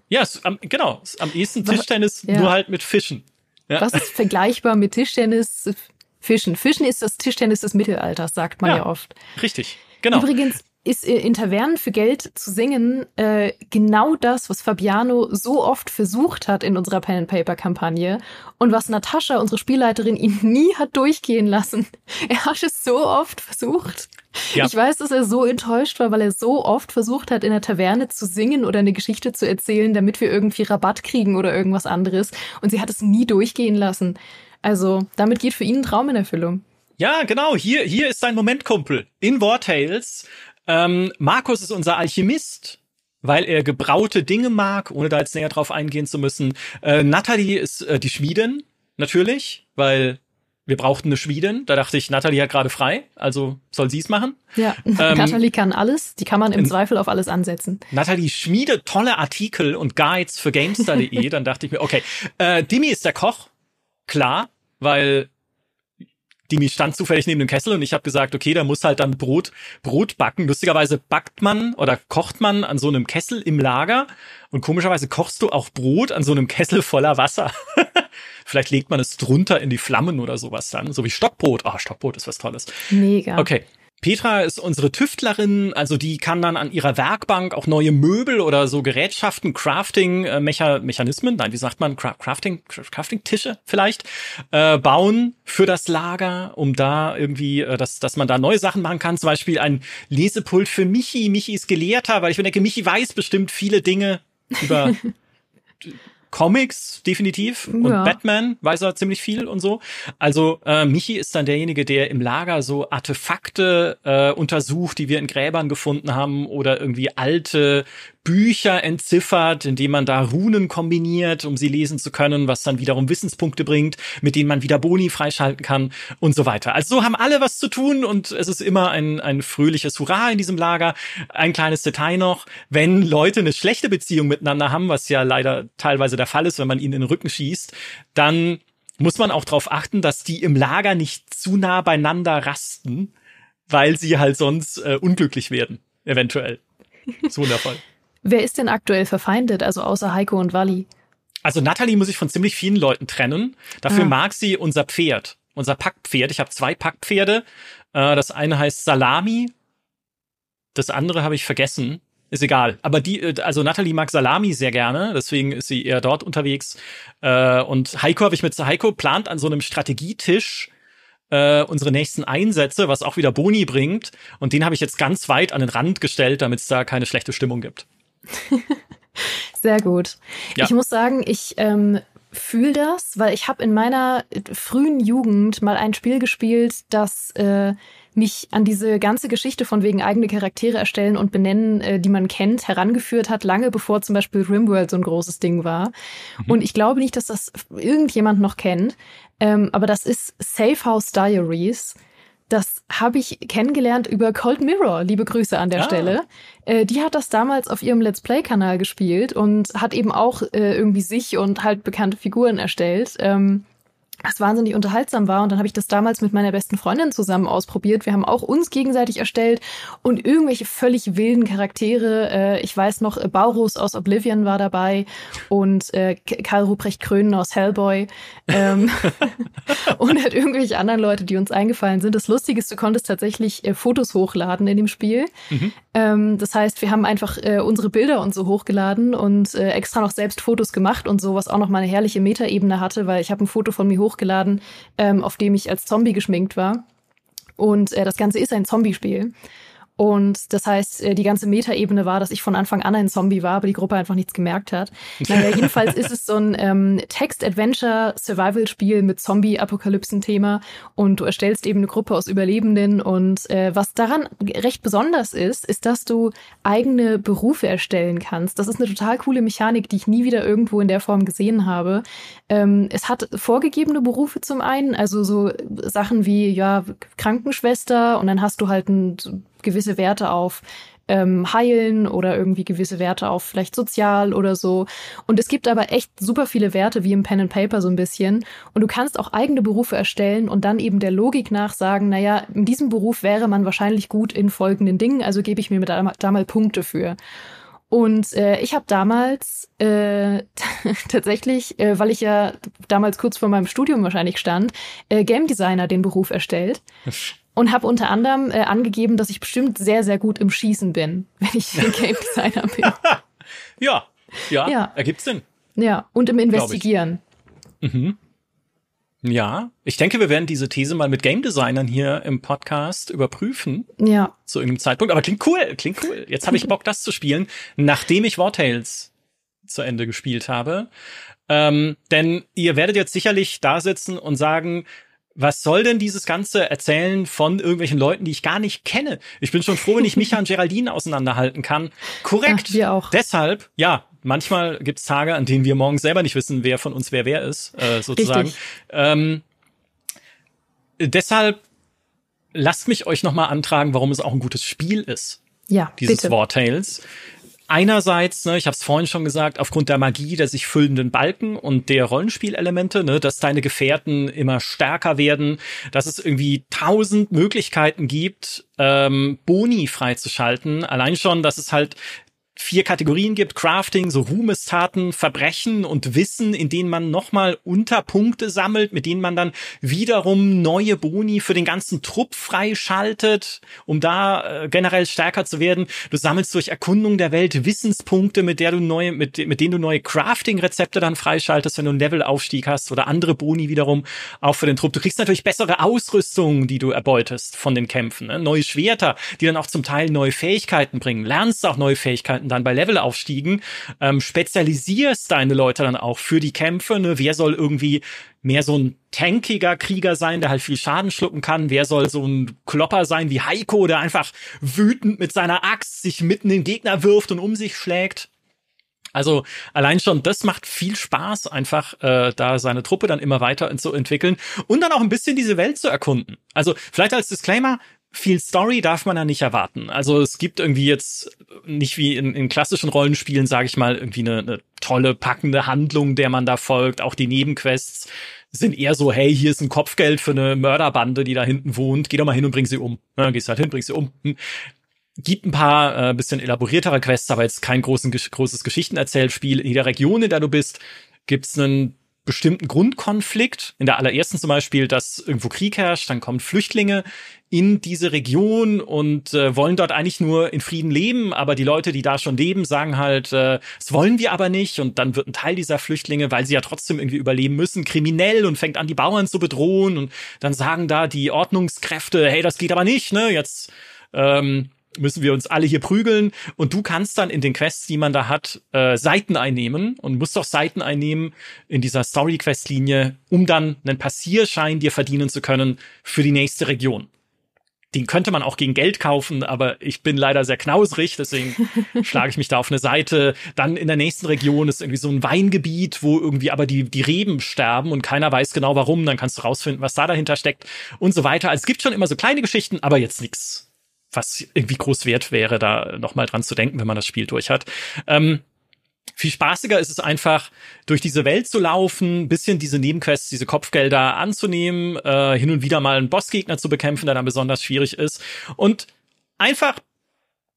Ja, es, am, genau, am ehesten Tischtennis, ja. nur halt mit Fischen. Ja. Was ist vergleichbar mit Tischtennis? Fischen. Fischen ist das Tischtennis des Mittelalters, sagt man ja, ja oft. Richtig, genau. Übrigens ist in Tavernen für Geld zu singen äh, genau das, was Fabiano so oft versucht hat in unserer Pen and Paper Kampagne und was Natascha, unsere Spielleiterin, ihn nie hat durchgehen lassen. Er hat es so oft versucht. Ja. Ich weiß, dass er so enttäuscht war, weil er so oft versucht hat, in der Taverne zu singen oder eine Geschichte zu erzählen, damit wir irgendwie Rabatt kriegen oder irgendwas anderes. Und sie hat es nie durchgehen lassen. Also, damit geht für ihn ein Traum in Erfüllung. Ja, genau. Hier, hier ist sein Moment, Kumpel. In War Tales. Ähm, Markus ist unser Alchemist weil er gebraute Dinge mag, ohne da jetzt näher drauf eingehen zu müssen. Äh, Natalie ist äh, die Schmiedin, natürlich, weil wir brauchten eine Schmiedin. Da dachte ich, Natalie hat gerade frei, also soll sie es machen. Ja, ähm, Natalie kann alles. Die kann man im Zweifel auf alles ansetzen. Natalie schmiedet tolle Artikel und Guides für Gamestar.de. Dann dachte ich mir, okay, äh, Dimi ist der Koch, klar, weil Dimi stand zufällig neben dem Kessel und ich habe gesagt, okay, da muss halt dann Brot, Brot backen. Lustigerweise backt man oder kocht man an so einem Kessel im Lager und komischerweise kochst du auch Brot an so einem Kessel voller Wasser. Vielleicht legt man es drunter in die Flammen oder sowas dann. So wie Stockbrot. Ah, oh, Stockbrot ist was Tolles. Mega. Okay. Petra ist unsere Tüftlerin, also die kann dann an ihrer Werkbank auch neue Möbel oder so Gerätschaften, Crafting äh, nein, wie sagt man, Cra Crafting Crafting Tische vielleicht äh, bauen für das Lager, um da irgendwie, äh, dass dass man da neue Sachen machen kann, zum Beispiel ein Lesepult für Michi. Michi ist Gelehrter, weil ich denke, Michi weiß bestimmt viele Dinge über Comics definitiv und ja. Batman weiß er ziemlich viel und so. Also äh, Michi ist dann derjenige, der im Lager so Artefakte äh, untersucht, die wir in Gräbern gefunden haben oder irgendwie alte Bücher entziffert, indem man da Runen kombiniert, um sie lesen zu können, was dann wiederum Wissenspunkte bringt, mit denen man wieder Boni freischalten kann und so weiter. Also so haben alle was zu tun und es ist immer ein, ein fröhliches Hurra in diesem Lager. Ein kleines Detail noch, wenn Leute eine schlechte Beziehung miteinander haben, was ja leider teilweise der Fall ist, wenn man ihnen in den Rücken schießt, dann muss man auch darauf achten, dass die im Lager nicht zu nah beieinander rasten, weil sie halt sonst äh, unglücklich werden, eventuell. So wundervoll. Wer ist denn aktuell verfeindet, also außer Heiko und Wally? Also Natalie muss ich von ziemlich vielen Leuten trennen. Dafür ah. mag sie unser Pferd, unser Packpferd. Ich habe zwei Packpferde. Äh, das eine heißt Salami. Das andere habe ich vergessen. Ist egal. Aber die, äh, also Natalie mag Salami sehr gerne, deswegen ist sie eher dort unterwegs. Äh, und Heiko habe ich mit Heiko plant an so einem Strategietisch äh, unsere nächsten Einsätze, was auch wieder Boni bringt. Und den habe ich jetzt ganz weit an den Rand gestellt, damit es da keine schlechte Stimmung gibt. Sehr gut. Ja. Ich muss sagen, ich ähm, fühle das, weil ich habe in meiner frühen Jugend mal ein Spiel gespielt, das äh, mich an diese ganze Geschichte von wegen eigene Charaktere erstellen und benennen, äh, die man kennt, herangeführt hat, lange bevor zum Beispiel Rimworld so ein großes Ding war. Mhm. Und ich glaube nicht, dass das irgendjemand noch kennt, ähm, aber das ist Safe House Diaries. Das habe ich kennengelernt über Cold Mirror. Liebe Grüße an der ah. Stelle. Äh, die hat das damals auf ihrem Let's Play-Kanal gespielt und hat eben auch äh, irgendwie sich und halt bekannte Figuren erstellt. Ähm, was wahnsinnig unterhaltsam war. Und dann habe ich das damals mit meiner besten Freundin zusammen ausprobiert. Wir haben auch uns gegenseitig erstellt und irgendwelche völlig wilden Charaktere. Äh, ich weiß noch, Baurus aus Oblivion war dabei und äh, Karl Ruprecht Krönen aus Hellboy ähm, und halt irgendwelche anderen Leute, die uns eingefallen sind. Das Lustige ist, du konntest tatsächlich äh, Fotos hochladen in dem Spiel. Mhm. Ähm, das heißt, wir haben einfach unsere Bilder und so hochgeladen und extra noch selbst Fotos gemacht und so, was auch noch mal eine herrliche Metaebene hatte, weil ich habe ein Foto von mir hoch hochgeladen, ähm, auf dem ich als Zombie geschminkt war. Und äh, das Ganze ist ein Zombie-Spiel. Und das heißt, äh, die ganze Metaebene war, dass ich von Anfang an ein Zombie war, aber die Gruppe einfach nichts gemerkt hat. Naja, jedenfalls ist es so ein ähm, Text-Adventure-Survival-Spiel mit Zombie-Apokalypsen-Thema und du erstellst eben eine Gruppe aus Überlebenden und äh, was daran recht besonders ist, ist, dass du eigene Berufe erstellen kannst. Das ist eine total coole Mechanik, die ich nie wieder irgendwo in der Form gesehen habe. Ähm, es hat vorgegebene Berufe zum einen, also so Sachen wie ja Krankenschwester und dann hast du halt ein gewisse Werte auf ähm, heilen oder irgendwie gewisse Werte auf vielleicht sozial oder so. Und es gibt aber echt super viele Werte wie im Pen and Paper so ein bisschen. Und du kannst auch eigene Berufe erstellen und dann eben der Logik nach sagen, naja, in diesem Beruf wäre man wahrscheinlich gut in folgenden Dingen, also gebe ich mir da, da mal Punkte für. Und äh, ich habe damals äh, tatsächlich, äh, weil ich ja damals kurz vor meinem Studium wahrscheinlich stand, äh, Game Designer den Beruf erstellt und habe unter anderem äh, angegeben, dass ich bestimmt sehr, sehr gut im Schießen bin, wenn ich Game Designer bin. ja, ja, ja, ergibt Sinn. Ja, und im Investigieren. Mhm. Ja, ich denke, wir werden diese These mal mit Game Designern hier im Podcast überprüfen. Ja. Zu irgendeinem Zeitpunkt. Aber klingt cool, klingt cool. Jetzt habe ich Bock, das zu spielen, nachdem ich War Tales zu Ende gespielt habe. Ähm, denn ihr werdet jetzt sicherlich da sitzen und sagen, was soll denn dieses ganze Erzählen von irgendwelchen Leuten, die ich gar nicht kenne? Ich bin schon froh, wenn ich Micha und Geraldine auseinanderhalten kann. Korrekt. Ach, wir auch. Deshalb, ja, manchmal gibt's Tage, an denen wir morgens selber nicht wissen, wer von uns wer wer ist, äh, sozusagen. Ähm, deshalb lasst mich euch nochmal antragen, warum es auch ein gutes Spiel ist. Ja, dieses bitte. War Tales einerseits, ne, ich habe es vorhin schon gesagt, aufgrund der Magie der sich füllenden Balken und der Rollenspielelemente, ne, dass deine Gefährten immer stärker werden, dass es irgendwie tausend Möglichkeiten gibt, ähm, Boni freizuschalten. Allein schon, dass es halt vier Kategorien gibt, Crafting, so Ruhmestaten, Verbrechen und Wissen, in denen man nochmal Unterpunkte sammelt, mit denen man dann wiederum neue Boni für den ganzen Trupp freischaltet, um da äh, generell stärker zu werden. Du sammelst durch Erkundung der Welt Wissenspunkte, mit der du neue, mit, mit denen du neue Crafting-Rezepte dann freischaltest, wenn du einen Levelaufstieg hast oder andere Boni wiederum auch für den Trupp. Du kriegst natürlich bessere Ausrüstung, die du erbeutest von den Kämpfen, ne? neue Schwerter, die dann auch zum Teil neue Fähigkeiten bringen, lernst auch neue Fähigkeiten dann bei Levelaufstiegen, ähm, spezialisierst deine Leute dann auch für die Kämpfe. Ne? Wer soll irgendwie mehr so ein tankiger Krieger sein, der halt viel Schaden schlucken kann? Wer soll so ein Klopper sein wie Heiko, der einfach wütend mit seiner Axt sich mitten in den Gegner wirft und um sich schlägt? Also allein schon, das macht viel Spaß, einfach äh, da seine Truppe dann immer weiter zu entwickeln und dann auch ein bisschen diese Welt zu erkunden. Also vielleicht als Disclaimer, viel Story darf man da nicht erwarten. Also es gibt irgendwie jetzt nicht wie in, in klassischen Rollenspielen, sage ich mal, irgendwie eine, eine tolle, packende Handlung, der man da folgt. Auch die Nebenquests sind eher so, hey, hier ist ein Kopfgeld für eine Mörderbande, die da hinten wohnt. Geh doch mal hin und bring sie um. Ja, gehst halt hin, bring sie um. Hm. Gibt ein paar äh, bisschen elaboriertere Quests, aber jetzt kein großen, großes Geschichtenerzählspiel. In jeder Region, in der du bist, gibt's einen bestimmten Grundkonflikt. In der allerersten zum Beispiel, dass irgendwo Krieg herrscht, dann kommen Flüchtlinge in diese Region und äh, wollen dort eigentlich nur in Frieden leben, aber die Leute, die da schon leben, sagen halt, äh, das wollen wir aber nicht. Und dann wird ein Teil dieser Flüchtlinge, weil sie ja trotzdem irgendwie überleben müssen, kriminell und fängt an, die Bauern zu bedrohen. Und dann sagen da die Ordnungskräfte, hey, das geht aber nicht, ne, jetzt ähm, müssen wir uns alle hier prügeln und du kannst dann in den Quests, die man da hat, äh, Seiten einnehmen und musst auch Seiten einnehmen in dieser Story-Quest-Linie, um dann einen Passierschein dir verdienen zu können für die nächste Region den könnte man auch gegen Geld kaufen, aber ich bin leider sehr knausrig, deswegen schlage ich mich da auf eine Seite. Dann in der nächsten Region ist irgendwie so ein Weingebiet, wo irgendwie aber die, die Reben sterben und keiner weiß genau warum. Dann kannst du rausfinden, was da dahinter steckt und so weiter. Also es gibt schon immer so kleine Geschichten, aber jetzt nichts, was irgendwie groß wert wäre, da nochmal dran zu denken, wenn man das Spiel durch hat. Ähm, viel spaßiger ist es einfach, durch diese Welt zu laufen, bisschen diese Nebenquests, diese Kopfgelder anzunehmen, äh, hin und wieder mal einen Bossgegner zu bekämpfen, der dann besonders schwierig ist und einfach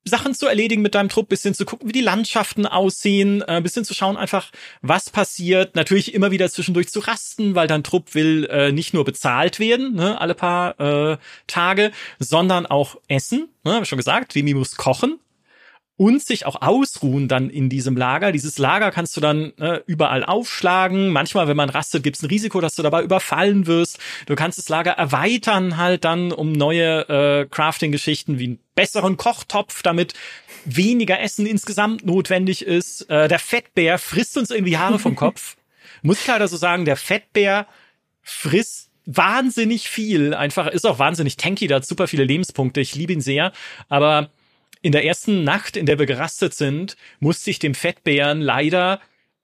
Sachen zu erledigen mit deinem Trupp, bisschen zu gucken, wie die Landschaften aussehen, äh, bisschen zu schauen einfach, was passiert. Natürlich immer wieder zwischendurch zu rasten, weil dein Trupp will äh, nicht nur bezahlt werden, ne, alle paar äh, Tage, sondern auch essen. Ne, hab ich schon gesagt, Demi muss kochen und sich auch ausruhen dann in diesem Lager. Dieses Lager kannst du dann äh, überall aufschlagen. Manchmal, wenn man rastet, gibt es ein Risiko, dass du dabei überfallen wirst. Du kannst das Lager erweitern halt dann um neue äh, Crafting-Geschichten wie einen besseren Kochtopf, damit weniger Essen insgesamt notwendig ist. Äh, der Fettbär frisst uns irgendwie Haare vom Kopf. Muss ich leider so sagen, der Fettbär frisst wahnsinnig viel. Einfach ist auch wahnsinnig tanky, da hat super viele Lebenspunkte. Ich liebe ihn sehr, aber in der ersten Nacht, in der wir gerastet sind, musste ich dem Fettbären leider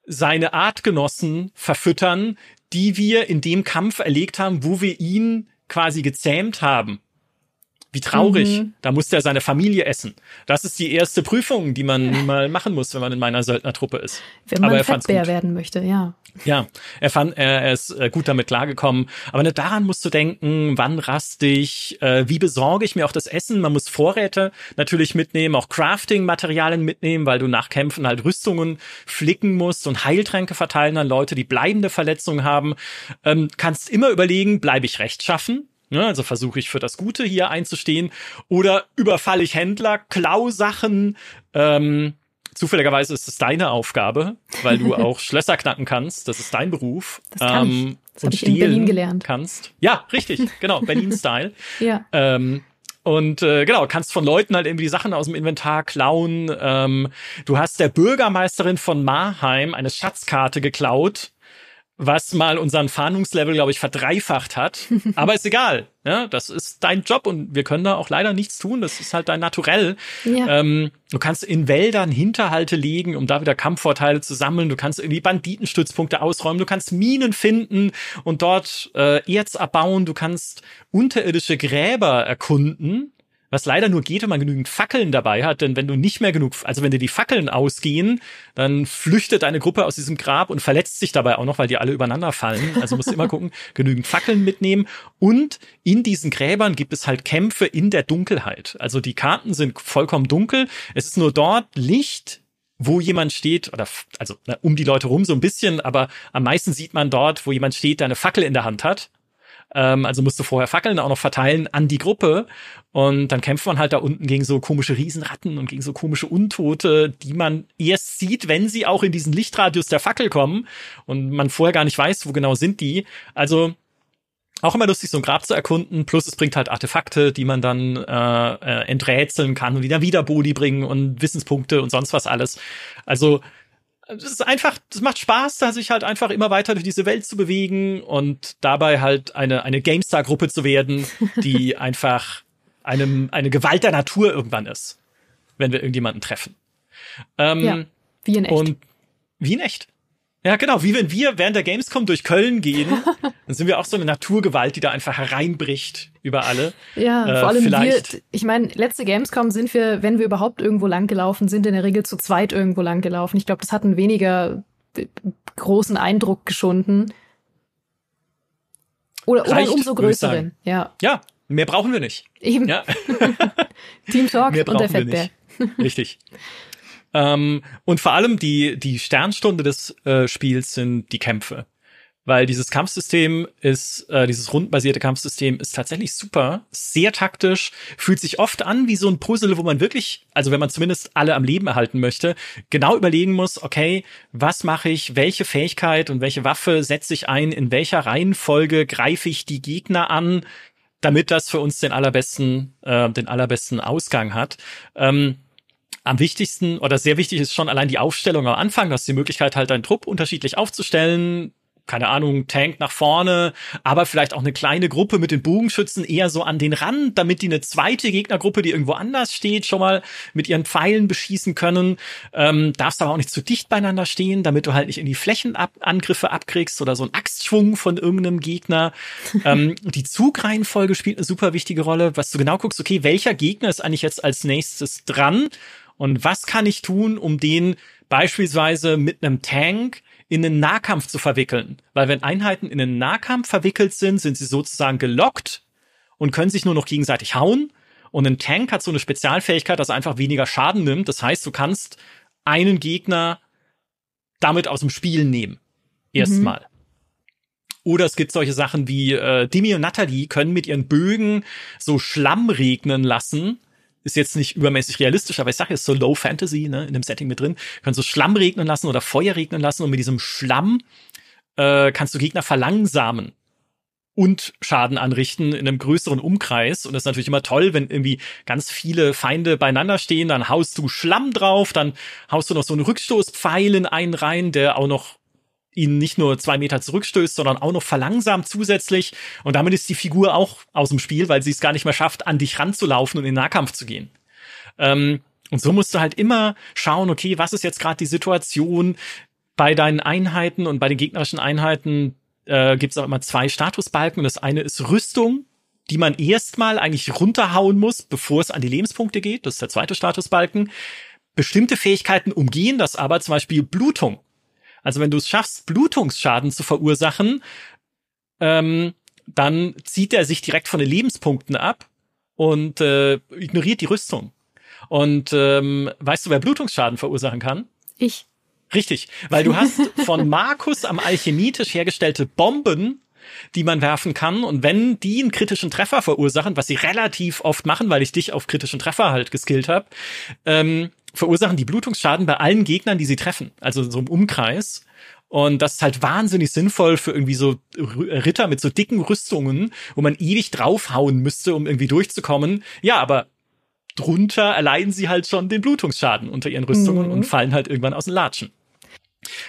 seine Artgenossen verfüttern, die wir in dem Kampf erlegt haben, wo wir ihn quasi gezähmt haben. Wie traurig. Mhm. Da musste er seine Familie essen. Das ist die erste Prüfung, die man mal machen muss, wenn man in meiner Söldnertruppe ist. Wenn man Aber er Fettbär werden möchte, ja. Ja, er fand, er ist äh, gut damit klargekommen. Aber ne, daran musst du denken, wann raste ich, äh, wie besorge ich mir auch das Essen? Man muss Vorräte natürlich mitnehmen, auch Crafting-Materialien mitnehmen, weil du nach Kämpfen halt Rüstungen flicken musst und Heiltränke verteilen an Leute, die bleibende Verletzungen haben. Ähm, kannst immer überlegen, bleibe ich rechtschaffen? Ne, also versuche ich für das Gute hier einzustehen oder überfalle ich Händler, klau Sachen. Ähm, zufälligerweise ist es deine Aufgabe, weil du auch Schlösser knacken kannst. Das ist dein Beruf. Das kann ähm, ich. Das und ich in Berlin gelernt. Kannst. Ja, richtig, genau, Berlin-Style. ja. Ähm, und äh, genau, kannst von Leuten halt irgendwie die Sachen aus dem Inventar klauen. Ähm, du hast der Bürgermeisterin von Marheim eine Schatzkarte geklaut was mal unseren Fahndungslevel, glaube ich, verdreifacht hat. Aber ist egal. Ja, das ist dein Job und wir können da auch leider nichts tun. Das ist halt dein Naturell. Ja. Ähm, du kannst in Wäldern Hinterhalte legen, um da wieder Kampfvorteile zu sammeln. Du kannst irgendwie Banditenstützpunkte ausräumen. Du kannst Minen finden und dort äh, Erz abbauen. Du kannst unterirdische Gräber erkunden was leider nur geht, wenn man genügend Fackeln dabei hat, denn wenn du nicht mehr genug, also wenn dir die Fackeln ausgehen, dann flüchtet eine Gruppe aus diesem Grab und verletzt sich dabei auch noch, weil die alle übereinander fallen. Also musst du immer gucken, genügend Fackeln mitnehmen und in diesen Gräbern gibt es halt Kämpfe in der Dunkelheit. Also die Karten sind vollkommen dunkel, es ist nur dort Licht, wo jemand steht, oder also na, um die Leute rum so ein bisschen, aber am meisten sieht man dort, wo jemand steht, der eine Fackel in der Hand hat ähm, also musst du vorher Fackeln auch noch verteilen an die Gruppe. Und dann kämpft man halt da unten gegen so komische Riesenratten und gegen so komische Untote, die man erst sieht, wenn sie auch in diesen Lichtradius der Fackel kommen und man vorher gar nicht weiß, wo genau sind die. Also auch immer lustig, so ein Grab zu erkunden. Plus es bringt halt Artefakte, die man dann äh, äh, enträtseln kann und wieder wieder Boni bringen und Wissenspunkte und sonst was alles. Also es ist einfach, es macht Spaß, da sich halt einfach immer weiter durch diese Welt zu bewegen und dabei halt eine, eine GameStar-Gruppe zu werden, die einfach einem, eine Gewalt der Natur irgendwann ist, wenn wir irgendjemanden treffen. Ähm, ja, wie in echt. Und wie in echt. Ja, genau. Wie wenn wir während der Gamescom durch Köln gehen, dann sind wir auch so eine Naturgewalt, die da einfach hereinbricht über alle. Ja, äh, vor allem vielleicht. wir, ich meine, letzte Gamescom sind wir, wenn wir überhaupt irgendwo lang gelaufen sind, in der Regel zu zweit irgendwo lang gelaufen. Ich glaube, das hat einen weniger äh, großen Eindruck geschunden. Oder, oder einen umso größeren, ja. Ja, mehr brauchen wir nicht. Eben. Ja. Team Talk und der Fettbär. Richtig. Ähm, und vor allem die, die Sternstunde des äh, Spiels sind die Kämpfe. weil dieses Kampfsystem ist, äh, dieses rundenbasierte Kampfsystem ist tatsächlich super, sehr taktisch, fühlt sich oft an wie so ein Puzzle, wo man wirklich, also wenn man zumindest alle am Leben erhalten möchte, genau überlegen muss, okay, was mache ich, welche Fähigkeit und welche Waffe setze ich ein, in welcher Reihenfolge greife ich die Gegner an, damit das für uns den allerbesten, äh, den allerbesten Ausgang hat. Ähm, am wichtigsten oder sehr wichtig ist schon allein die Aufstellung am Anfang. Du hast die Möglichkeit, halt deinen Trupp unterschiedlich aufzustellen keine Ahnung, Tank nach vorne, aber vielleicht auch eine kleine Gruppe mit den Bogenschützen eher so an den Rand, damit die eine zweite Gegnergruppe, die irgendwo anders steht, schon mal mit ihren Pfeilen beschießen können. Ähm, darfst aber auch nicht zu dicht beieinander stehen, damit du halt nicht in die Flächenangriffe abkriegst oder so ein Axtschwung von irgendeinem Gegner. ähm, die Zugreihenfolge spielt eine super wichtige Rolle, was du genau guckst, okay, welcher Gegner ist eigentlich jetzt als nächstes dran und was kann ich tun, um den beispielsweise mit einem Tank in den Nahkampf zu verwickeln. Weil wenn Einheiten in den Nahkampf verwickelt sind, sind sie sozusagen gelockt und können sich nur noch gegenseitig hauen. Und ein Tank hat so eine Spezialfähigkeit, dass er einfach weniger Schaden nimmt. Das heißt, du kannst einen Gegner damit aus dem Spiel nehmen. Erstmal. Mhm. Oder es gibt solche Sachen wie äh, Dimi und Natalie können mit ihren Bögen so Schlamm regnen lassen ist jetzt nicht übermäßig realistisch, aber ich sage jetzt so Low Fantasy, ne, in dem Setting mit drin. Kannst du Schlamm regnen lassen oder Feuer regnen lassen und mit diesem Schlamm äh, kannst du Gegner verlangsamen und Schaden anrichten in einem größeren Umkreis. Und das ist natürlich immer toll, wenn irgendwie ganz viele Feinde beieinander stehen, dann haust du Schlamm drauf, dann haust du noch so einen Rückstoßpfeil in einen rein, der auch noch ihn nicht nur zwei Meter zurückstößt, sondern auch noch verlangsamt zusätzlich. Und damit ist die Figur auch aus dem Spiel, weil sie es gar nicht mehr schafft, an dich ranzulaufen und in Nahkampf zu gehen. Ähm, und so musst du halt immer schauen, okay, was ist jetzt gerade die Situation bei deinen Einheiten und bei den gegnerischen Einheiten äh, gibt es auch immer zwei Statusbalken. Das eine ist Rüstung, die man erstmal eigentlich runterhauen muss, bevor es an die Lebenspunkte geht. Das ist der zweite Statusbalken. Bestimmte Fähigkeiten umgehen das aber, zum Beispiel Blutung. Also wenn du es schaffst, Blutungsschaden zu verursachen, ähm, dann zieht er sich direkt von den Lebenspunkten ab und äh, ignoriert die Rüstung. Und ähm, weißt du, wer Blutungsschaden verursachen kann? Ich. Richtig, weil du hast von Markus am Alchemietisch hergestellte Bomben, die man werfen kann. Und wenn die einen kritischen Treffer verursachen, was sie relativ oft machen, weil ich dich auf kritischen Treffer halt geskillt habe, ähm, verursachen die Blutungsschaden bei allen Gegnern, die sie treffen. Also so im Umkreis. Und das ist halt wahnsinnig sinnvoll für irgendwie so Ritter mit so dicken Rüstungen, wo man ewig draufhauen müsste, um irgendwie durchzukommen. Ja, aber drunter erleiden sie halt schon den Blutungsschaden unter ihren Rüstungen mhm. und fallen halt irgendwann aus den Latschen.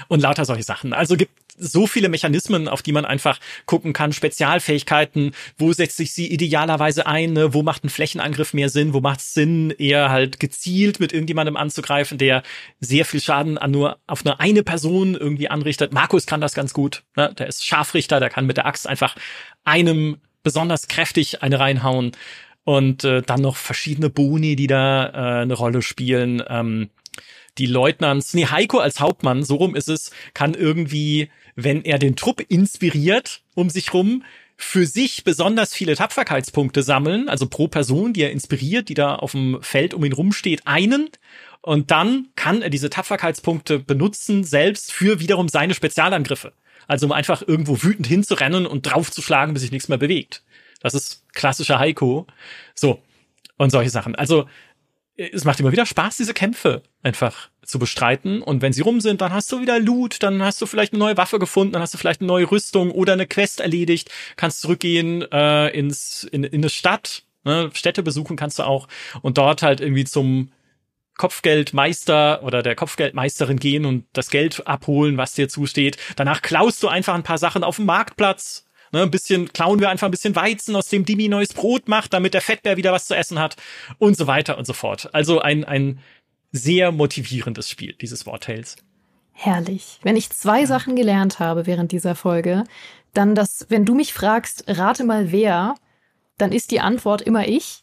Und lauter solche Sachen. Also gibt so viele Mechanismen, auf die man einfach gucken kann, Spezialfähigkeiten, wo setzt sich sie idealerweise ein, ne? wo macht ein Flächenangriff mehr Sinn, wo macht es Sinn, eher halt gezielt mit irgendjemandem anzugreifen, der sehr viel Schaden an nur auf eine eine Person irgendwie anrichtet. Markus kann das ganz gut, ne? der ist Scharfrichter, der kann mit der Axt einfach einem besonders kräftig eine reinhauen und äh, dann noch verschiedene Boni, die da äh, eine Rolle spielen. Ähm, die Leutnants, nee, Heiko als Hauptmann, so rum ist es, kann irgendwie wenn er den Trupp inspiriert um sich rum, für sich besonders viele Tapferkeitspunkte sammeln, also pro Person, die er inspiriert, die da auf dem Feld um ihn rumsteht, einen. Und dann kann er diese Tapferkeitspunkte benutzen, selbst für wiederum seine Spezialangriffe. Also um einfach irgendwo wütend hinzurennen und draufzuschlagen, bis sich nichts mehr bewegt. Das ist klassischer Heiko. So. Und solche Sachen. Also es macht immer wieder Spaß, diese Kämpfe einfach zu bestreiten. Und wenn sie rum sind, dann hast du wieder Loot, dann hast du vielleicht eine neue Waffe gefunden, dann hast du vielleicht eine neue Rüstung oder eine Quest erledigt, kannst zurückgehen äh, ins in, in eine Stadt, ne? Städte besuchen kannst du auch und dort halt irgendwie zum Kopfgeldmeister oder der Kopfgeldmeisterin gehen und das Geld abholen, was dir zusteht. Danach klaust du einfach ein paar Sachen auf dem Marktplatz Ne, ein bisschen klauen wir einfach ein bisschen Weizen, aus dem Dimi neues Brot macht, damit der Fettbär wieder was zu essen hat und so weiter und so fort. Also ein, ein sehr motivierendes Spiel, dieses War Tales. Herrlich. Wenn ich zwei Sachen gelernt habe während dieser Folge, dann, dass, wenn du mich fragst, rate mal wer, dann ist die Antwort immer ich.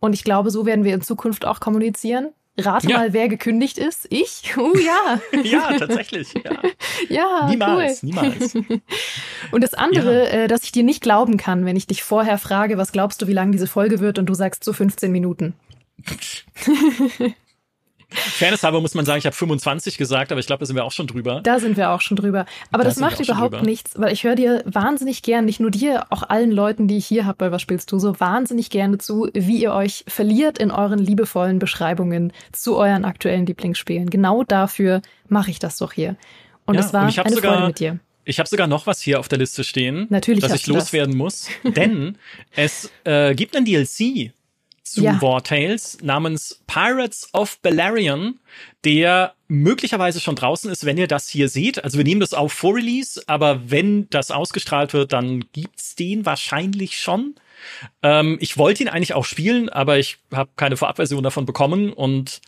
Und ich glaube, so werden wir in Zukunft auch kommunizieren. Rate ja. mal, wer gekündigt ist. Ich? Oh ja. ja, tatsächlich. Ja, ja niemals, cool. niemals. Und das andere, ja. äh, dass ich dir nicht glauben kann, wenn ich dich vorher frage, was glaubst du, wie lang diese Folge wird, und du sagst so 15 Minuten. Fairness halber muss man sagen, ich habe 25 gesagt, aber ich glaube, da sind wir auch schon drüber. Da sind wir auch schon drüber. Aber da das macht überhaupt nichts, weil ich höre dir wahnsinnig gern, nicht nur dir, auch allen Leuten, die ich hier habe bei Was spielst du so, wahnsinnig gerne zu, wie ihr euch verliert in euren liebevollen Beschreibungen zu euren aktuellen Lieblingsspielen. Genau dafür mache ich das doch hier. Und es war und eine sogar, Freude mit dir. Ich habe sogar noch was hier auf der Liste stehen, Natürlich dass ich loswerden das. muss. Denn es äh, gibt ein DLC zu ja. War Tales namens Pirates of Balerion, der möglicherweise schon draußen ist, wenn ihr das hier seht. Also wir nehmen das auf vor Release, aber wenn das ausgestrahlt wird, dann gibt's den wahrscheinlich schon. Ähm, ich wollte ihn eigentlich auch spielen, aber ich habe keine Vorabversion davon bekommen und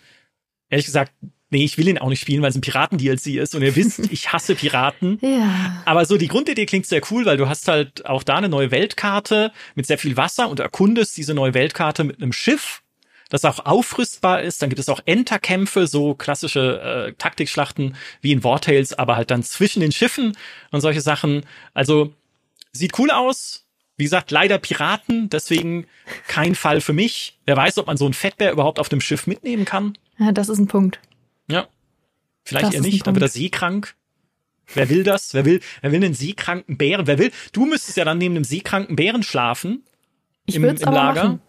ehrlich gesagt, nee, ich will ihn auch nicht spielen, weil es ein Piraten-DLC ist und ihr wisst, ich hasse Piraten. ja. Aber so die Grundidee klingt sehr cool, weil du hast halt auch da eine neue Weltkarte mit sehr viel Wasser und erkundest diese neue Weltkarte mit einem Schiff, das auch aufrüstbar ist. Dann gibt es auch Enterkämpfe, so klassische äh, Taktikschlachten wie in War Tales, aber halt dann zwischen den Schiffen und solche Sachen. Also sieht cool aus. Wie gesagt, leider Piraten, deswegen kein Fall für mich. Wer weiß, ob man so einen Fettbär überhaupt auf dem Schiff mitnehmen kann. Ja, das ist ein Punkt. Ja. Vielleicht das eher nicht, dann wird er seekrank. Wer will das? Wer will, wer will einen seekranken Bären? Wer will? Du müsstest ja dann neben einem seekranken Bären schlafen. Ich im, im Lager. Machen.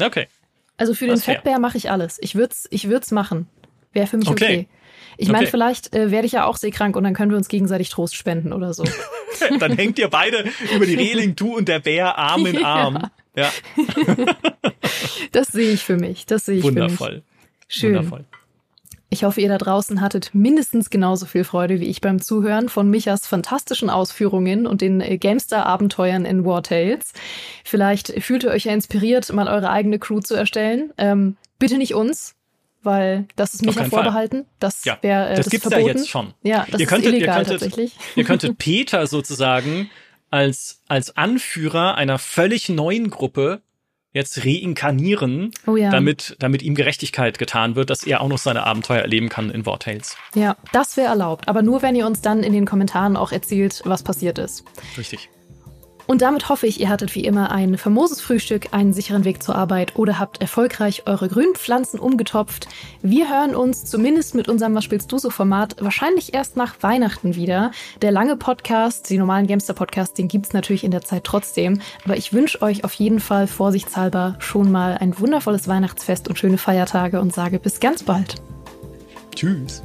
Okay. Also für den Fettbär mache ich alles. Ich würde es ich würd's machen. Wäre für mich okay. okay. Ich meine, okay. vielleicht äh, werde ich ja auch seekrank und dann können wir uns gegenseitig Trost spenden oder so. dann hängt ihr beide über die Reling, du und der Bär Arm in Arm. Ja. ja. das sehe ich für mich. Das sehe ich Wundervoll. für mich. Schön. Wundervoll. Ich hoffe, ihr da draußen hattet mindestens genauso viel Freude wie ich beim Zuhören von Michas fantastischen Ausführungen und den äh, Gamestar-Abenteuern in War Tales. Vielleicht fühlt ihr euch ja inspiriert, mal eure eigene Crew zu erstellen. Ähm, bitte nicht uns, weil das ist Micha vorbehalten. Das ja, wäre äh, das, das gibt's verboten. ja jetzt schon. Ja, das ihr könntet, ist illegal ihr könntet, tatsächlich. Ihr könntet Peter sozusagen als als Anführer einer völlig neuen Gruppe jetzt reinkarnieren, oh ja. damit, damit ihm Gerechtigkeit getan wird, dass er auch noch seine Abenteuer erleben kann in War Tales. Ja, das wäre erlaubt, aber nur wenn ihr uns dann in den Kommentaren auch erzählt, was passiert ist. Richtig. Und damit hoffe ich, ihr hattet wie immer ein famoses Frühstück, einen sicheren Weg zur Arbeit oder habt erfolgreich eure grünen Pflanzen umgetopft. Wir hören uns zumindest mit unserem Was spielst du so Format wahrscheinlich erst nach Weihnachten wieder. Der lange Podcast, die normalen Gamester Podcasts, den gibt's natürlich in der Zeit trotzdem. Aber ich wünsche euch auf jeden Fall vorsichtshalber schon mal ein wundervolles Weihnachtsfest und schöne Feiertage und sage bis ganz bald. Tschüss.